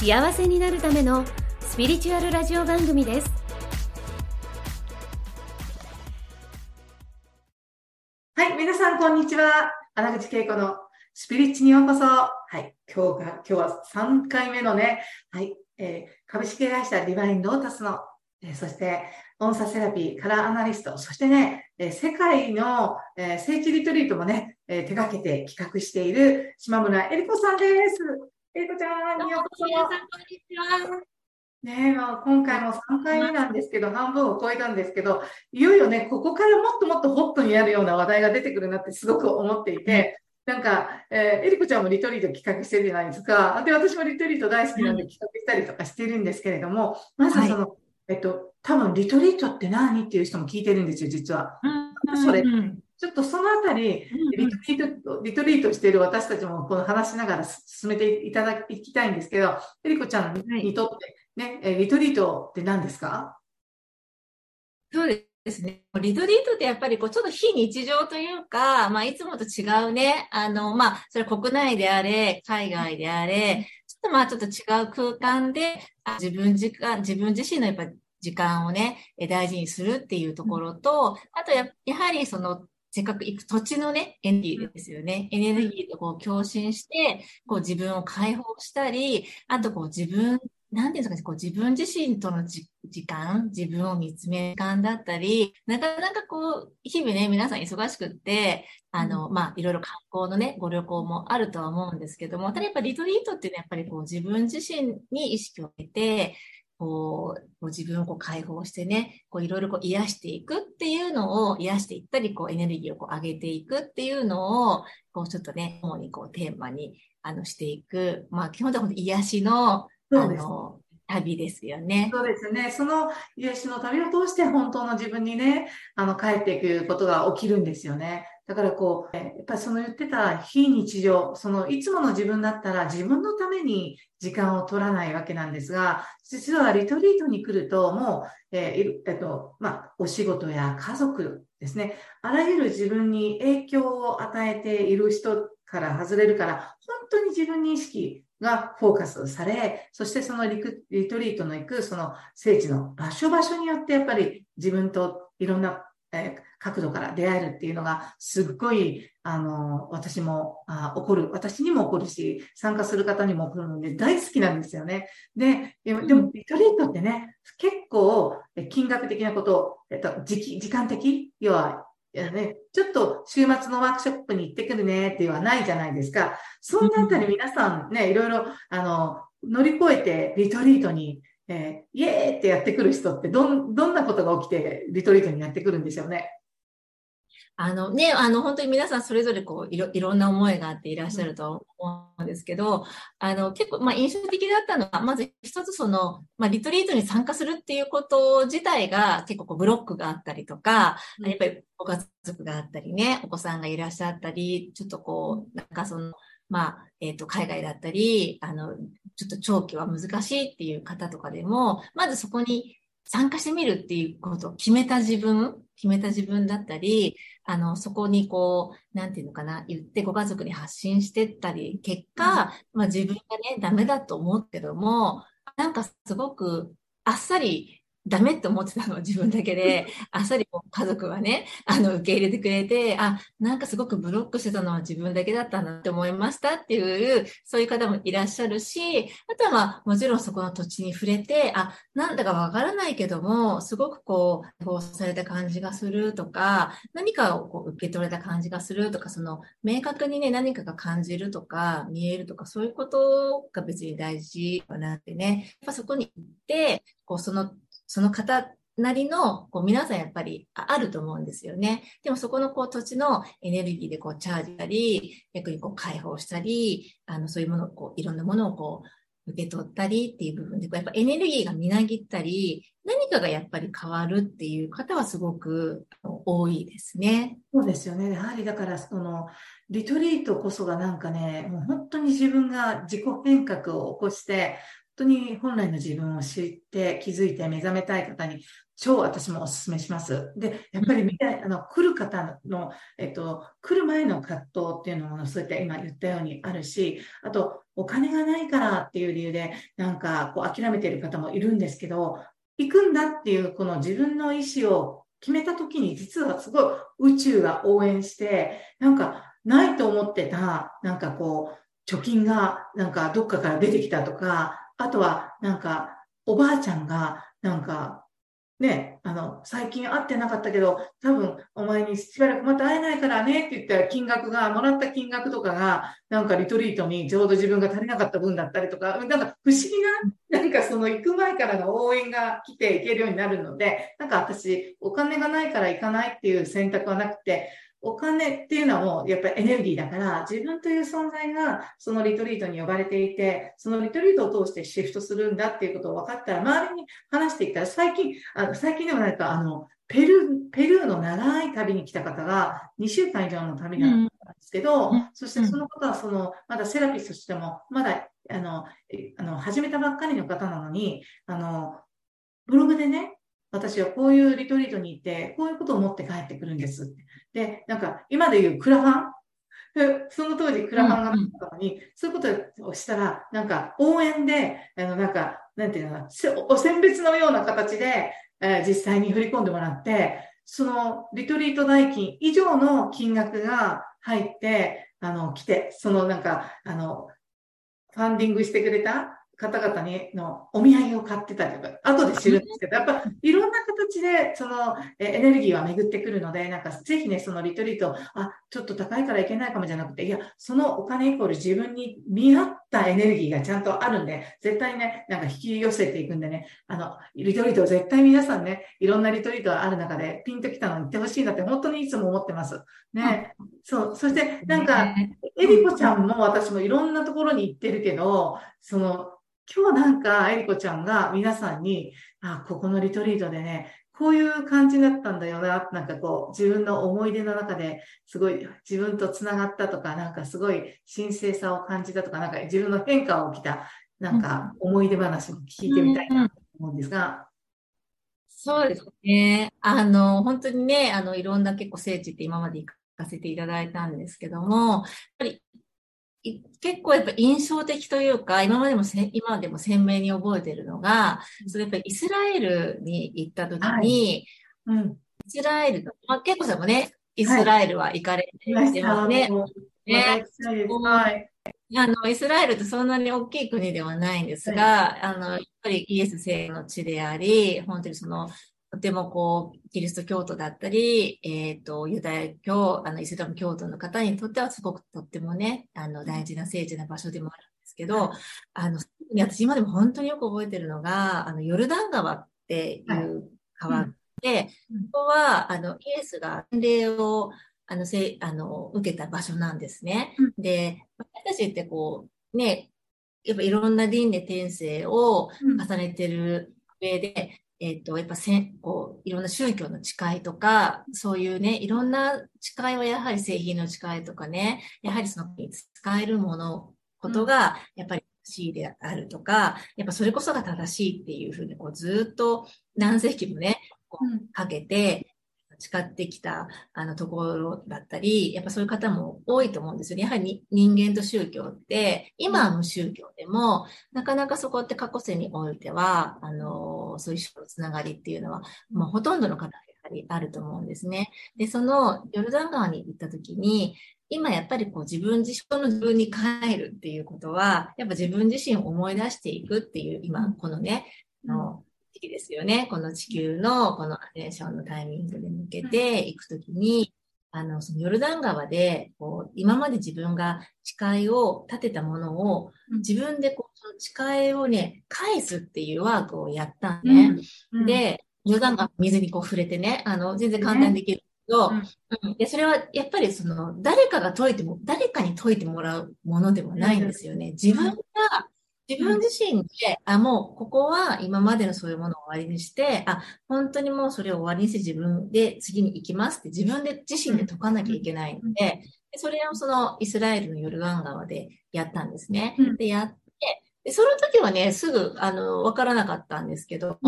幸せになるためのスピリチュアルラジオ番組ですはい、皆さん、こんにちは。穴口恵子のスピリッチにようこそ。はい、今日が、今日は3回目のね、はい、えー株式会社ディバインロータスの、えーそして、音差セラピー、カラーアナリスト、そしてね、えー世界の、えー聖地リトリートもね、えー手掛けて企画している島村えり子さんです。えり子ちゃん、ようこそ。皆さん、こんにちは。ねえ、まあ、今回も3回目なんですけど、半分を超えたんですけど、いよいよね、ここからもっともっとホットになるような話題が出てくるなってすごく思っていて、なんか、えー、えりこちゃんもリトリート企画してるじゃないですか。で、私もリトリート大好きなんで企画したりとかしてるんですけれども、まずその、えっと、多分リトリートって何っていう人も聞いてるんですよ、実は。それうんちょっとそのあたり、リトリート、リトリートしている私たちもこの話しながら進めていただきたいんですけど、えりこちゃんにとって、ね、えリトリートって何ですか？そうですね。リトリートってやっぱりこうちょっと非日常というか、まあいつもと違うね、あの、まあそれ国内であれ、海外であれ、ちょっとまあちょっと違う空間で、あ自分時間、自分自身のやっぱ時間をね、え大事にするっていうところと、あとややはりその、せっかく行く土地のね、エネルギーですよね。エネルギーとこう共振して、こう自分を解放したり、あとこう自分、なんていうんですかね、こう自分自身とのじ時間、自分を見つめる時間だったり、なかなかこう、日々ね、皆さん忙しくって、あの、まあ、いろいろ観光のね、ご旅行もあるとは思うんですけども、ただやっぱりリトリートっていうのはやっぱりこう自分自身に意識を向けて、こう、こう自分をこう解放してね、こういろいろこう癒していくっていうのを癒していったり、こうエネルギーをこう上げていくっていうのを、こうちょっとね、主にこうテーマに、あの、していく。まあ、基本的に癒しの、あの、旅ですよね。そうですね。その癒しの旅を通して本当の自分にね、あの、帰っていくことが起きるんですよね。だからこう、やっぱりその言ってた非日常、そのいつもの自分だったら自分のために時間を取らないわけなんですが、実はリトリートに来るともう、えーえっと、まあ、お仕事や家族ですね。あらゆる自分に影響を与えている人から外れるから、本当に自分に意識がフォーカスされ、そしてそのリクリトリートの行くその聖地の場所場所によってやっぱり自分といろんな、えー角度から出会えるっていうのがすっごい、あの、私もあ起こる、私にも起こるし、参加する方にも起こるので大好きなんですよね。で、でもリトリートってね、結構え金額的なこと、えっと、時期時間的？要は、いやね、ちょっと週末のワークショップに行ってくるねっていうのはないじゃないですか。そんなあたり皆さんね、いろいろ、あの、乗り越えてリトリートに、えーイエーってやってくる人ってどん、どんなことが起きてリトリートにやってくるんでしょうね。あのね、あの、本当に皆さんそれぞれこう、いろ、いろんな思いがあっていらっしゃると思うんですけど、あの、結構、まあ、印象的だったのは、まず一つその、まあ、リトリートに参加するっていうこと自体が結構こう、ブロックがあったりとか、うんやっぱりご家族があったりね、お子さんがいらっしゃったり、ちょっとこう、なんかその、まあ、えっ、と、海外だったり、あの、ちょっと長期は難しいっていう方とかでも、まずそこに参加してみるっていうことを決めた自分、決めた自分だったり、あの、そこにこう、なんていうのかな、言ってご家族に発信してったり、結果、まあ自分がね、ダメだと思うけども、なんかすごくあっさりダメって思ってたのは自分だけで、あっさり家族はね、あの、受け入れてくれて、あ、なんかすごくブロックしてたのは自分だけだったんだって思いましたっていう、そういう方もいらっしゃるし、あとはまあ、もちろんそこの土地に触れて、あ、なんだかわからないけども、すごくこう、こうされた感じがするとか、何かをこう受け取れた感じがするとか、その、明確にね、何かが感じるとか、見えるとか、そういうことが別に大事かなってね、やっぱそこに行って、こう、その、その方なりの、こう皆さんやっぱりあると思うんですよね。でもそこのこう土地のエネルギーでこうチャージしたり、逆にこう解放したり、あのそういうものをこういろんなものをこう、受け取ったりっていう部分で、やっぱエネルギーがみなぎったり、何かがやっぱり変わるっていう方はすごく多いですね。そうですよね。やはりだから、その、リトリートこそがなんかね、もう本当に自分が自己変革を起こして、当に本来の自分を知って気づいて目覚めたい方に超私もお勧めします。で、やっぱり見たい、あの、来る方の、えっと、来る前の葛藤っていうのも、そういった今言ったようにあるし、あと、お金がないからっていう理由で、なんか、こう、諦めてる方もいるんですけど、行くんだっていう、この自分の意思を決めた時に、実はすごい宇宙が応援して、なんか、ないと思ってた、なんかこう、貯金が、なんかどっかから出てきたとか、あとは、なんか、おばあちゃんが、なんか、ね、あの、最近会ってなかったけど、多分お前にしばらくまた会えないからねって言ったら金額が、もらった金額とかが、なんかリトリートにちょうど自分が足りなかった分だったりとか、なんか不思議な、なんかその行く前からの応援が来ていけるようになるので、なんか私、お金がないから行かないっていう選択はなくて、お金っていうのはもうやっぱりエネルギーだから、自分という存在がそのリトリートに呼ばれていて、そのリトリートを通してシフトするんだっていうことを分かったら、周りに話していったら、最近、あの最近でもないか、あの、ペルー、ペルーの長い旅に来た方が2週間以上の旅なん。ですけど、うん、そしてその方はその、まだセラピストとしても、まだ、あの、あの、始めたばっかりの方なのに、あの、ブログでね、私はこういうリトリートに行って、こういうことを持って帰ってくるんです。で、なんか、今で言うクラファン？その当時クラファンがあったのに、うんうん、そういうことをしたら、なんか応援で、あの、なんか、なんていうのかな、お選別のような形で、えー、実際に振り込んでもらって、そのリトリート代金以上の金額が入って、あの、来て、そのなんか、あの、ファンディングしてくれた方々にのお土産を買ってたりとか、後で知るんですけど、やっぱいろんな形でそのエネルギーは巡ってくるので、なんかぜひね、そのリトリート、あ、ちょっと高いからいけないかもじゃなくて、いや、そのお金イコール自分に見合ったエネルギーがちゃんとあるんで、絶対ね、なんか引き寄せていくんでね、あの、リトリート絶対皆さんね、いろんなリトリートがある中でピンときたのに行ってほしいなって本当にいつも思ってます。ね。そう。そして、なんか、エリコちゃんも私もいろんなところに行ってるけど、その、今日なんか、えりこちゃんが皆さんに、あ、ここのリトリートでね、こういう感じだったんだよな、なんかこう、自分の思い出の中ですごい自分と繋がったとか、なんかすごい神聖さを感じたとか、なんか自分の変化を起きた、なんか思い出話も聞いてみたいなと思うんですが。そうですね。あの、本当にね、あの、いろんな結構聖地って今まで行かせていただいたんですけども、やっぱり結構やっぱ印象的というか、今までもせ、今でも鮮明に覚えてるのが、それやっぱりイスラエルに行った時に、はい、うん、イスラエルの、まあ、結構さんもね、イスラエルは行かれてますね。はい、ね。ねはい。あの、イスラエルってそんなに大きい国ではないんですが、はい、あの、やっぱりイエス聖の地であり、本当にその、とてもこう、キリスト教徒だったり、えっ、ー、と、ユダヤ教、あの、イスラム教徒の方にとってはすごくとってもね、あの、大事な聖地な場所でもあるんですけど、あの、私今でも本当によく覚えてるのが、あの、ヨルダン川っていう川で、はい、ここは、あの、イエスが礼を、あの、せあの、受けた場所なんですね。うん、で、私たちってこう、ね、やっぱいろんな輪廻転生を重ねてる上で、えっ、ー、と、やっぱせこう、いろんな宗教の誓いとか、そういうね、いろんな誓いはやはり製品の誓いとかね、やはりその使えるもの、ことが、やっぱり正しいであるとか、やっぱそれこそが正しいっていうふうに、こう、ずっと何世紀もね、こうかけて、誓ってきたあのところだったり、やっぱそういう方も多いと思うんですよね。やはり人間と宗教って、今の宗教でも、なかなかそこって過去世においては、あの、そういう人のつながりっていうのは、まあ、ほとんどの方やはりあると思うんですね。で、そのヨルダン川に行った時に、今やっぱりこう自分自身の自分に帰るっていうことは、やっぱ自分自身を思い出していくっていう、今、このね、の時期ですよね。この地球のこのアテンションのタイミングで向けていくときに、あの、そのヨルダン川で、こう、今まで自分が誓いを立てたものを、自分でこう、その誓いをね、返すっていうワークをやったんね。うん。うん、で、ヨルダン川水にこう触れてね、あの、全然簡単にできるけど、うん、で、それはやっぱりその、誰かが解いても、誰かに解いてもらうものでもないんですよね。自分が自分自身で、あ、もうここは今までのそういうものを終わりにして、あ、本当にもうそれを終わりにして自分で次に行きますって自分で自身で解かなきゃいけないので、それをそのイスラエルのヨルダン川でやったんですね。で、やって、で、その時はね、すぐ、あの、わからなかったんですけど、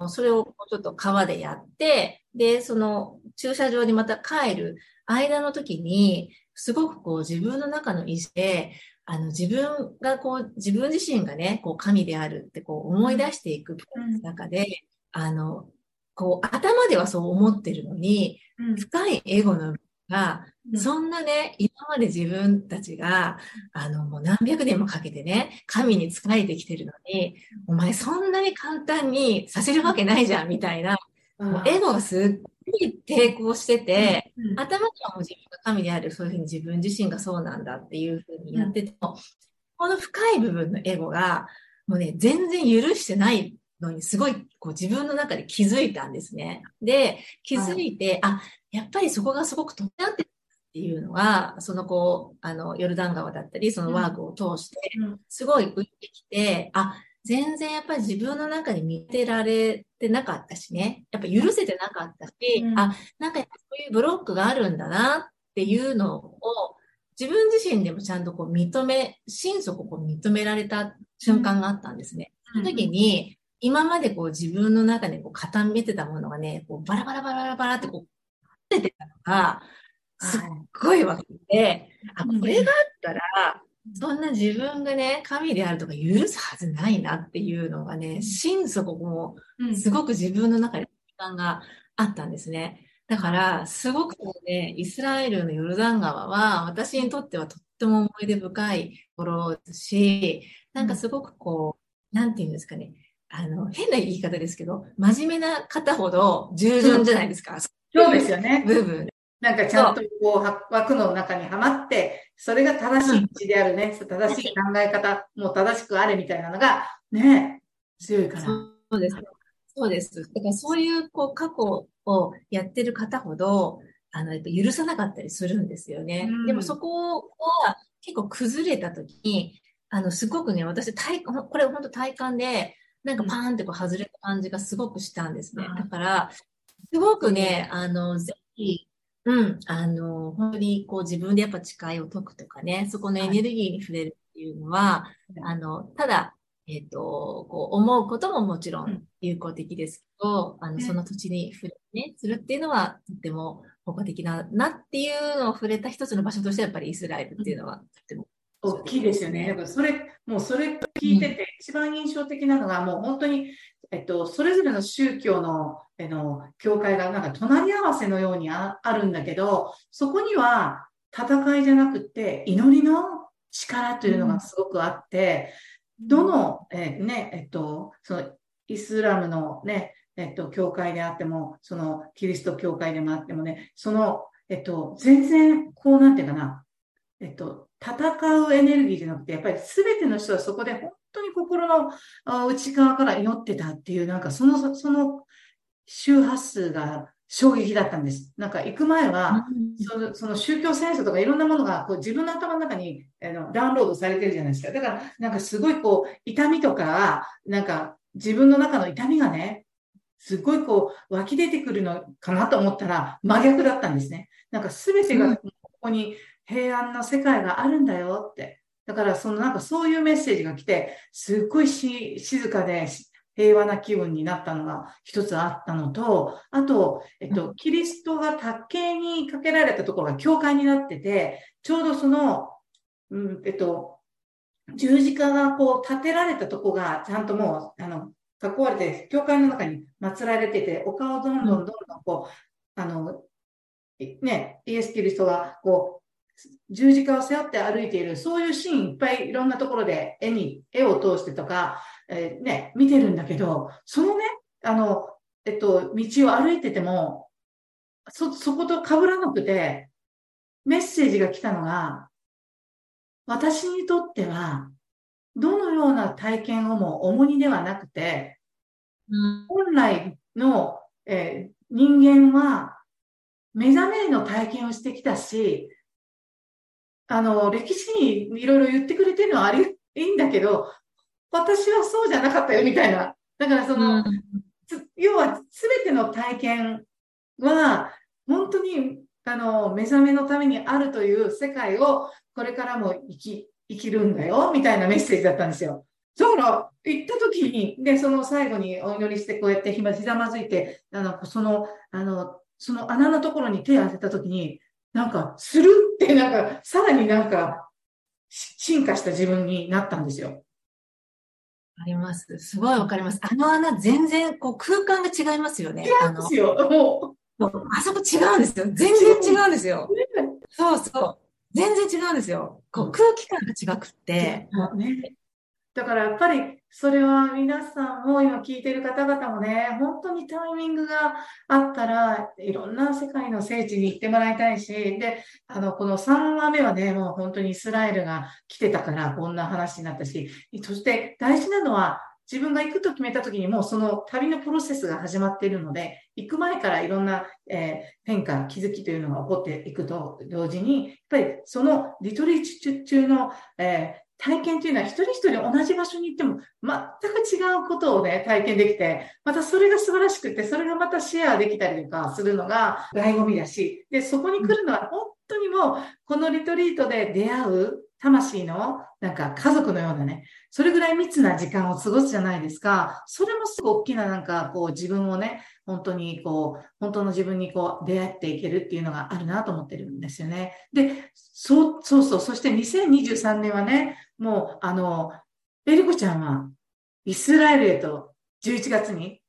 うん、それをちょっと川でやって、で、その駐車場にまた帰る間の時に、すごくこう自分の中の意思で、あの自分がこう、自分自身がね、こう神であるってこう思い出していく中で、うん、あの、こう頭ではそう思ってるのに、うん、深いエゴのが、そんなね、今まで自分たちが、あの、もう何百年もかけてね、神に仕えてきてるのに、お前そんなに簡単にさせるわけないじゃん、みたいな、もうエゴがすっごい抵抗してて、うんうん、頭ではもう自分が神である、そういうふうに自分自身がそうなんだっていうふうにやってても、うん、この深い部分のエゴが、もうね、全然許してないのに、すごい、こう自分の中で気づいたんですね。で、気づいて、はい、あ、やっぱりそこがすごく飛び合ってっていうのが、そのこう、あの、ヨルダン川だったり、そのワークを通して、すごい浮いてきて、あ、全然やっぱり自分の中に見てられてなかったしね。やっぱ許せてなかったし、うん、あ、なんかそういうブロックがあるんだなっていうのを、自分自身でもちゃんとこう認め、心底こう認められた瞬間があったんですね。その時に、今までこう自分の中でこう固めてたものがね、こうバラバラバラバラってこう、出てたのが、すっごいわけで、あ、これがあったら、そんな自分がね、神であるとか許すはずないなっていうのがね、心底もすごく自分の中で時間があったんですね。だから、すごくね、イスラエルのヨルダン川は、私にとってはとっても思い出深いところですし、なんかすごくこう、なんていうんですかね、あの、変な言い方ですけど、真面目な方ほど従順じゃないですか。そうですよね。部分。なんかちゃんとこう枠の中にはまって、それが正しい道であるね、うん、正しい考え方、もう正しくあれみたいなのが、ね、強いから。そうです。そうです。だからそういうこう過去をやってる方ほど、あの、許さなかったりするんですよね。うん、でもそこは結構崩れた時に、あの、すごくね、私、体、これ本当体感で、なんかパーンってこう外れた感じがすごくしたんですね。だから、すごくね、あの、ぜひ、うん。あの、本当にこう自分でやっぱ誓いを解くとかね、そこのエネルギーに触れるっていうのは、はい、あの、ただ、えっ、ー、と、こう思うことももちろん有効的ですけど、うん、あの、その土地に触れ、ね、するっていうのはとっても効果的な、なっていうのを触れた一つの場所としてはやっぱりイスラエルっていうのはとっても。大きいですよね。だからそれ、もうそれ聞いてて、一番印象的なのが、もう本当に、えっと、それぞれの宗教の、えの、教会がなんか隣り合わせのようにあるんだけど、そこには戦いじゃなくて、祈りの力というのがすごくあって、どの、え、ね、えっと、その、イスラムのね、えっと、教会であっても、その、キリスト教会でもあってもね、その、えっと、全然、こうなんていうかな、えっと、戦うエネルギーじゃなくて、やっぱり全ての人はそこで本当に心の内側から祈ってたっていう、なんかその、その周波数が衝撃だったんです。なんか行く前は、そのその宗教戦争とかいろんなものがこう自分の頭の中にあのダウンロードされてるじゃないですか。だからなんかすごいこう痛みとか、なんか自分の中の痛みがね、すごいこう湧き出てくるのかなと思ったら真逆だったんですね。なんか全てがここに平安な世界があるんだよって。だから、そのなんかそういうメッセージが来て、すっごいし静かで平和な気分になったのが一つあったのと、あと、えっと、キリストが卓形にかけられたところが教会になってて、ちょうどその、うん、えっと、十字架がこう立てられたとこがちゃんともう、あの、囲われて、教会の中に祀られてて、お顔をどんどんどんどんこう、あの、ね、イエス・キリストがこう、十字架を背負って歩いている、そういうシーンいっぱいいろんなところで絵に、絵を通してとか、えー、ね、見てるんだけど、そのね、あの、えっと、道を歩いてても、そ、そこと被らなくて、メッセージが来たのが、私にとっては、どのような体験をも重荷ではなくて、うん、本来の、えー、人間は目覚めの体験をしてきたし、あの、歴史にいろいろ言ってくれてるのはあり、いいんだけど、私はそうじゃなかったよみたいな。だからその、要は全ての体験は、本当に、あの、目覚めのためにあるという世界を、これからも生き、生きるんだよ、みたいなメッセージだったんですよ。だから、行った時に、で、その最後にお祈りして、こうやってひざまずいて、あの、その、あの、その穴のところに手を当てた時に、なんか、するって、なんか、さらになんか、進化した自分になったんですよ。あります。すごいわかります。あの穴、全然、こう、空間が違いますよね。違うんですよ。もう。あそこ違うんですよ。全然違うんですよ。そうそう。全然違うんですよ。こう、空気感が違くって。ね、だからやっぱりそれは皆さんも今聞いてる方々もね、本当にタイミングがあったらいろんな世界の聖地に行ってもらいたいし、で、あの、この3話目はね、もう本当にイスラエルが来てたからこんな話になったし、そして大事なのは自分が行くと決めた時にもうその旅のプロセスが始まっているので、行く前からいろんな、えー、変化、気づきというのが起こっていくと同時に、やっぱりそのリトリート中の、えー体験というのは一人一人同じ場所に行っても全く違うことをね、体験できて、またそれが素晴らしくて、それがまたシェアできたりとかするのが醍醐味だし、で、そこに来るのは本当にもう、このリトリートで出会う魂のなんか家族のようなね、それぐらい密な時間を過ごすじゃないですか。それもすごく大きななんかこう自分をね、本当にこう、本当の自分にこう出会っていけるっていうのがあるなと思ってるんですよね。で、そう、そうそう。そして2023年はね、もう、あの、エリコちゃんは、イスラエルへと11月に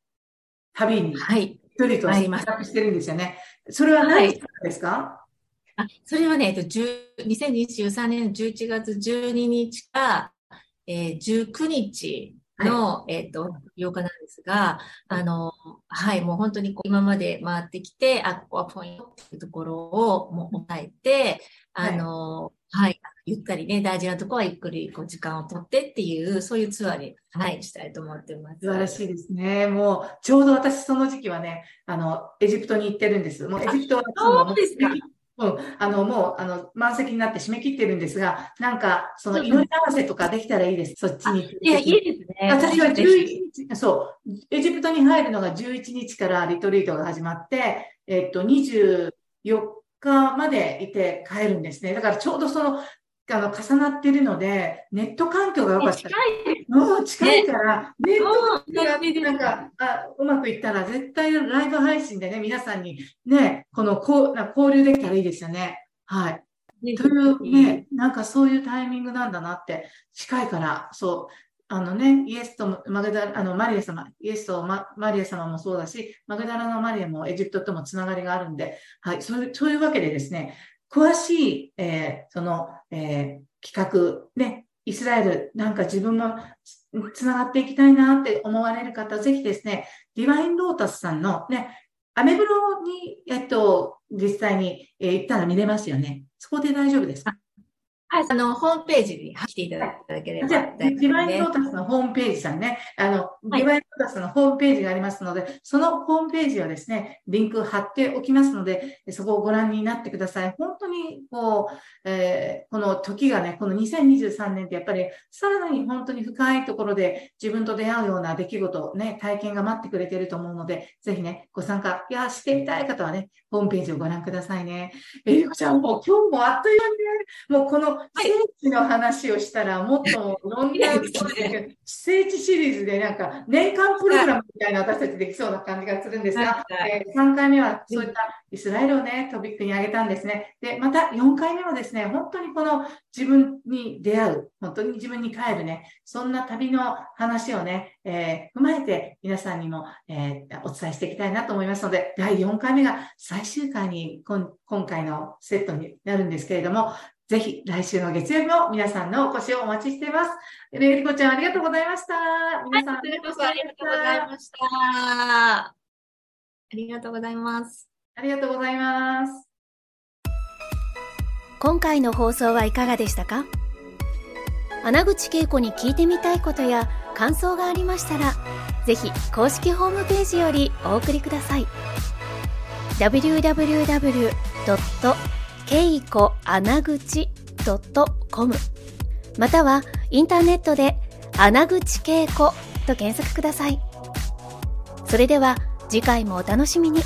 旅に、はい。一人と参加してるんですよね。それは何ですか、はい、あ、それはね、えっと、2023年の11月12日か、えー、19日の、はい、えっ、と、8日なんですが、あの、はい、もう本当にこう今まで回ってきて、あ、ここはポイントっていうところをもう抑えて、あの、はい、はい、ゆったりね、大事なところはゆっくりこう時間をとってっていう、そういうツアーに、はい、したいと思ってます。素晴らしいですね。もう、ちょうど私その時期はね、あの、エジプトに行ってるんです。もうエジプトはそうですか。うん、あの、もう、あの、満席になって締め切ってるんですが、なんか、その祈り合わせとかできたらいいです。そっちに。いや、いいですね。私は11日、そう、エジプトに入るのが11日からリトリートが始まって、えっと、24日までいて帰るんですね。だからちょうどそのあの、重なっているので、ネット環境が良かった。近い。もう近いから、ネットがなんか、あ、うまくいったら、絶対ライブ配信でね、皆さんにね、このこう交流できたらいいですよね。はい。というね、なんかそういうタイミングなんだなって、近いから、そう。あのね、イエスとマグダあのマリア様、イエスとママリア様もそうだし、マグダラのマリアもエジプトともつながりがあるんで、はい、そういう、そういうわけでですね、詳しい、えー、その、えー、企画、ね、イスラエル、なんか自分もつながっていきたいなって思われる方、ぜひですね、ディバインロータスさんのね、アメブロに、えっと、実際に、えー、行ったら見れますよね。そこで大丈夫ですか？はい、あの、ホームページに来ていただければ、じゃあ、ディバインロータスのホームページさんね、あの、ディバインロータスのホームページがありますので、そのホームページをですね、リンク貼っておきますので、そこをご覧になってください。本当に、こう、えー、この時がね、この2023年ってやっぱり、さらに本当に深いところで自分と出会うような出来事、ね、体験が待ってくれていると思うので、ぜひね、ご参加、いや、してみたい方はね、ホームページをご覧くださいね。えりこちゃん、もう今日もあっという間に、もうこの聖地の話をしたら、もっとロング聖地シリーズでなんか年間プログラムみたいな私たちできそうな感じがするんですが、えー、3回目はそういったイスラエルをね、トピックに挙げたんですね。で、また4回目はですね、本当にこの自分に出会う、本当に自分に帰るね、そんな旅の話をね、えー、踏まえて皆さんにも、えー、お伝えしていきたいなと思いますので、第4回目が最終回に今回のセットになるんですけれども、ぜひ来週の月曜日も皆さんのお越しをお待ちしています。レイリコちゃんありがとうございました。皆さん、ありがとうございました。ありがとうございます。ありがとうございます。今回の放送はいかがでしたか？穴口恵子に聞いてみたいことや感想がありましたら、ぜひ公式ホームページよりお送りください。へいこあなぐち .com またはインターネットで穴口恵子と検索ください。それでは次回もお楽しみに。